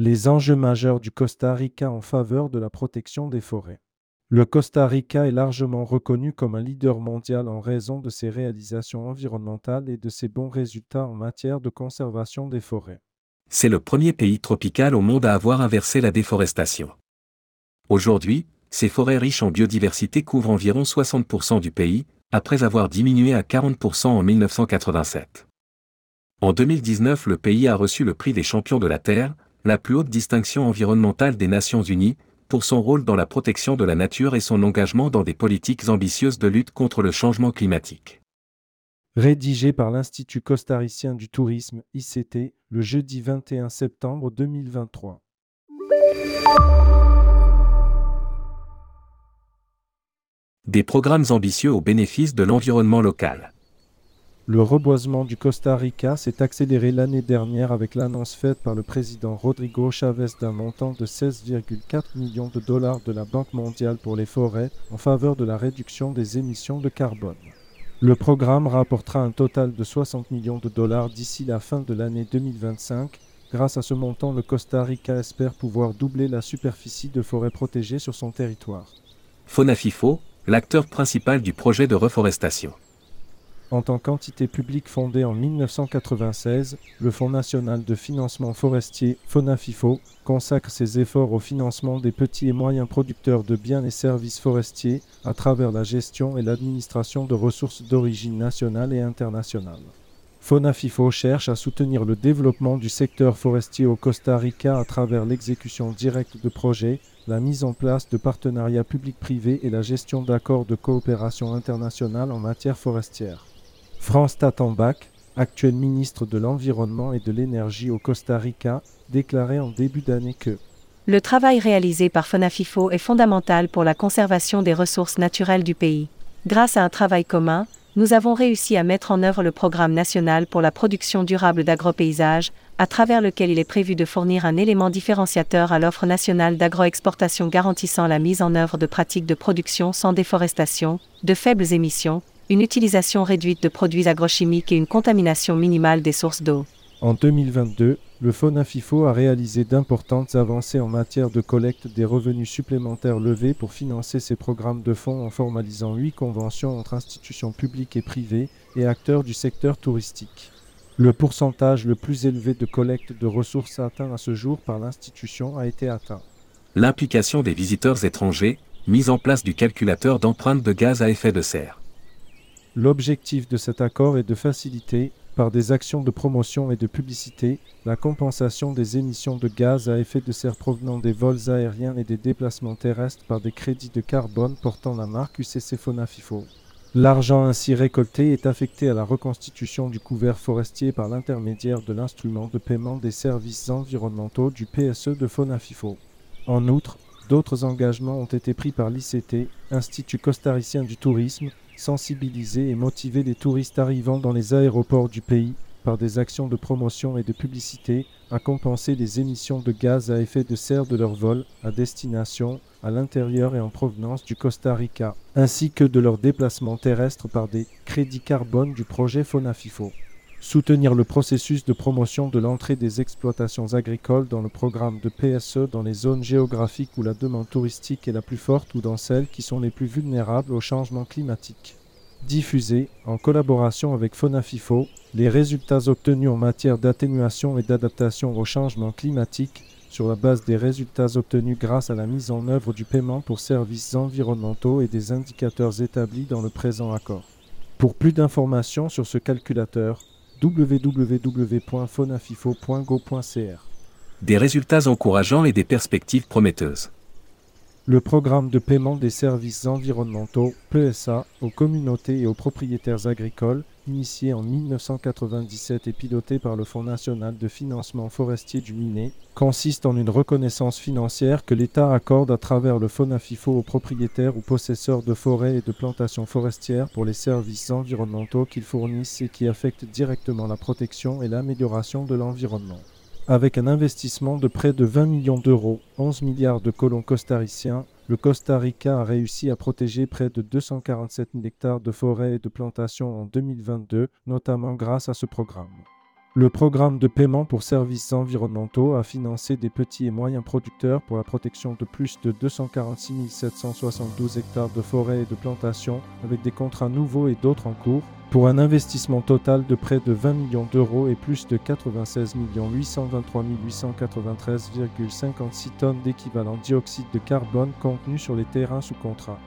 Les enjeux majeurs du Costa Rica en faveur de la protection des forêts. Le Costa Rica est largement reconnu comme un leader mondial en raison de ses réalisations environnementales et de ses bons résultats en matière de conservation des forêts. C'est le premier pays tropical au monde à avoir inversé la déforestation. Aujourd'hui, ces forêts riches en biodiversité couvrent environ 60% du pays, après avoir diminué à 40% en 1987. En 2019, le pays a reçu le prix des champions de la Terre, la plus haute distinction environnementale des Nations Unies, pour son rôle dans la protection de la nature et son engagement dans des politiques ambitieuses de lutte contre le changement climatique. Rédigé par l'Institut costaricien du tourisme ICT le jeudi 21 septembre 2023. Des programmes ambitieux au bénéfice de l'environnement local. Le reboisement du Costa Rica s'est accéléré l'année dernière avec l'annonce faite par le président Rodrigo Chavez d'un montant de 16,4 millions de dollars de la Banque mondiale pour les forêts en faveur de la réduction des émissions de carbone. Le programme rapportera un total de 60 millions de dollars d'ici la fin de l'année 2025. Grâce à ce montant, le Costa Rica espère pouvoir doubler la superficie de forêts protégées sur son territoire. Fonafifo, l'acteur principal du projet de reforestation. En tant qu'entité publique fondée en 1996, le Fonds national de financement forestier, FONAFIFO, consacre ses efforts au financement des petits et moyens producteurs de biens et services forestiers à travers la gestion et l'administration de ressources d'origine nationale et internationale. FONAFIFO cherche à soutenir le développement du secteur forestier au Costa Rica à travers l'exécution directe de projets, la mise en place de partenariats publics-privés et la gestion d'accords de coopération internationale en matière forestière. France Tatanbach, actuel ministre de l'Environnement et de l'Énergie au Costa Rica, déclarait en début d'année que Le travail réalisé par FONAFIFO est fondamental pour la conservation des ressources naturelles du pays. Grâce à un travail commun, nous avons réussi à mettre en œuvre le programme national pour la production durable d'agropaysage, à travers lequel il est prévu de fournir un élément différenciateur à l'offre nationale d'agroexportation garantissant la mise en œuvre de pratiques de production sans déforestation, de faibles émissions, une utilisation réduite de produits agrochimiques et une contamination minimale des sources d'eau. En 2022, le FONAFIFO a réalisé d'importantes avancées en matière de collecte des revenus supplémentaires levés pour financer ses programmes de fonds en formalisant huit conventions entre institutions publiques et privées et acteurs du secteur touristique. Le pourcentage le plus élevé de collecte de ressources atteint à ce jour par l'institution a été atteint. L'implication des visiteurs étrangers, mise en place du calculateur d'empreintes de gaz à effet de serre. L'objectif de cet accord est de faciliter, par des actions de promotion et de publicité, la compensation des émissions de gaz à effet de serre provenant des vols aériens et des déplacements terrestres par des crédits de carbone portant la marque UCC Fonafifo. L'argent ainsi récolté est affecté à la reconstitution du couvert forestier par l'intermédiaire de l'instrument de paiement des services environnementaux du PSE de Fonafifo. En outre, d'autres engagements ont été pris par l'ICT, Institut costaricien du tourisme, sensibiliser et motiver les touristes arrivant dans les aéroports du pays par des actions de promotion et de publicité à compenser les émissions de gaz à effet de serre de leurs vols à destination, à l'intérieur et en provenance du Costa Rica, ainsi que de leurs déplacements terrestres par des crédits carbone du projet Fonafifo. Soutenir le processus de promotion de l'entrée des exploitations agricoles dans le programme de PSE dans les zones géographiques où la demande touristique est la plus forte ou dans celles qui sont les plus vulnérables au changement climatique. Diffuser, en collaboration avec Fonafifo, les résultats obtenus en matière d'atténuation et d'adaptation au changement climatique sur la base des résultats obtenus grâce à la mise en œuvre du paiement pour services environnementaux et des indicateurs établis dans le présent accord. Pour plus d'informations sur ce calculateur, www.fonafifo.go.cr. Des résultats encourageants et des perspectives prometteuses. Le programme de paiement des services environnementaux PSA aux communautés et aux propriétaires agricoles, initié en 1997 et piloté par le Fonds national de financement forestier du Minet, consiste en une reconnaissance financière que l'État accorde à travers le FONAFIFO aux propriétaires ou possesseurs de forêts et de plantations forestières pour les services environnementaux qu'ils fournissent et qui affectent directement la protection et l'amélioration de l'environnement. Avec un investissement de près de 20 millions d'euros, 11 milliards de colons costariciens, le Costa Rica a réussi à protéger près de 247 000 hectares de forêts et de plantations en 2022, notamment grâce à ce programme. Le programme de paiement pour services environnementaux a financé des petits et moyens producteurs pour la protection de plus de 246 772 hectares de forêts et de plantations avec des contrats nouveaux et d'autres en cours pour un investissement total de près de 20 millions d'euros et plus de 96 823 893,56 tonnes d'équivalent dioxyde de carbone contenu sur les terrains sous contrat.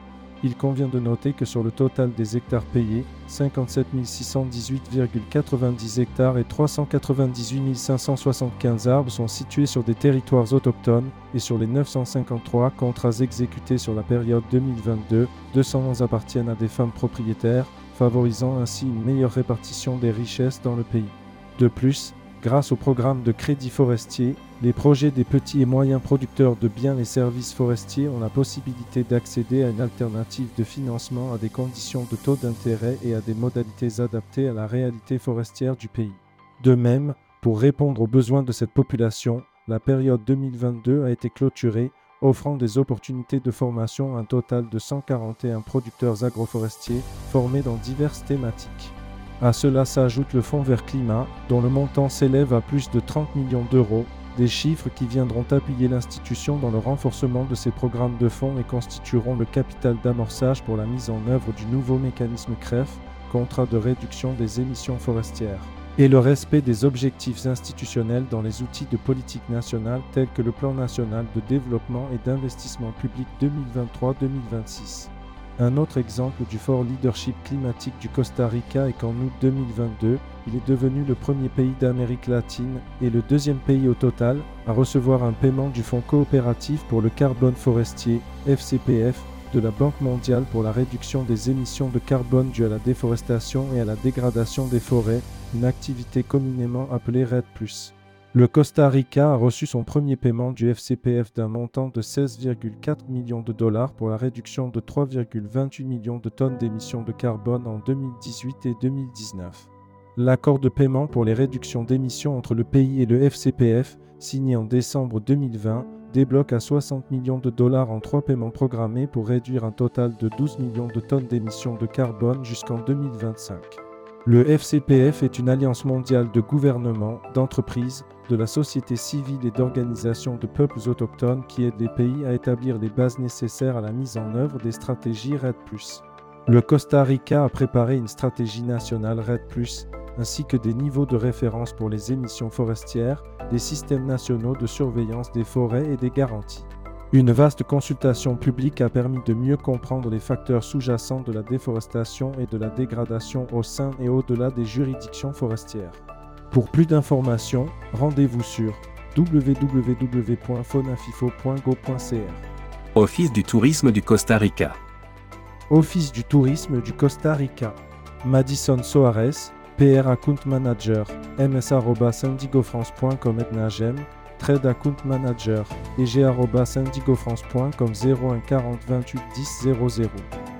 Il convient de noter que sur le total des hectares payés, 57 618,90 hectares et 398 575 arbres sont situés sur des territoires autochtones et sur les 953 contrats exécutés sur la période 2022, 211 appartiennent à des femmes propriétaires, favorisant ainsi une meilleure répartition des richesses dans le pays. De plus, grâce au programme de crédit forestier, les projets des petits et moyens producteurs de biens et services forestiers ont la possibilité d'accéder à une alternative de financement à des conditions de taux d'intérêt et à des modalités adaptées à la réalité forestière du pays. De même, pour répondre aux besoins de cette population, la période 2022 a été clôturée offrant des opportunités de formation à un total de 141 producteurs agroforestiers formés dans diverses thématiques. À cela s'ajoute le Fonds vert climat, dont le montant s'élève à plus de 30 millions d'euros, des chiffres qui viendront appuyer l'institution dans le renforcement de ses programmes de fonds et constitueront le capital d'amorçage pour la mise en œuvre du nouveau mécanisme CREF, contrat de réduction des émissions forestières et le respect des objectifs institutionnels dans les outils de politique nationale tels que le Plan national de développement et d'investissement public 2023-2026. Un autre exemple du fort leadership climatique du Costa Rica est qu'en août 2022, il est devenu le premier pays d'Amérique latine et le deuxième pays au total à recevoir un paiement du Fonds coopératif pour le carbone forestier FCPF de la Banque mondiale pour la réduction des émissions de carbone dues à la déforestation et à la dégradation des forêts, une activité communément appelée RED ⁇ Le Costa Rica a reçu son premier paiement du FCPF d'un montant de 16,4 millions de dollars pour la réduction de 3,28 millions de tonnes d'émissions de carbone en 2018 et 2019. L'accord de paiement pour les réductions d'émissions entre le pays et le FCPF, signé en décembre 2020, débloque à 60 millions de dollars en trois paiements programmés pour réduire un total de 12 millions de tonnes d'émissions de carbone jusqu'en 2025. Le FCPF est une alliance mondiale de gouvernements, d'entreprises, de la société civile et d'organisations de peuples autochtones qui aide les pays à établir les bases nécessaires à la mise en œuvre des stratégies RED ⁇ Le Costa Rica a préparé une stratégie nationale RED ⁇ ainsi que des niveaux de référence pour les émissions forestières, des systèmes nationaux de surveillance des forêts et des garanties. Une vaste consultation publique a permis de mieux comprendre les facteurs sous-jacents de la déforestation et de la dégradation au sein et au-delà des juridictions forestières. Pour plus d'informations, rendez-vous sur www.faunafifo.go.cr. Office du tourisme du Costa Rica. Office du tourisme du Costa Rica. Madison Soares, PR Account Manager, ms.indigofrance.com etnagem, Trade Account Manager, eg.indigofrance.com 01 40 28 10 00.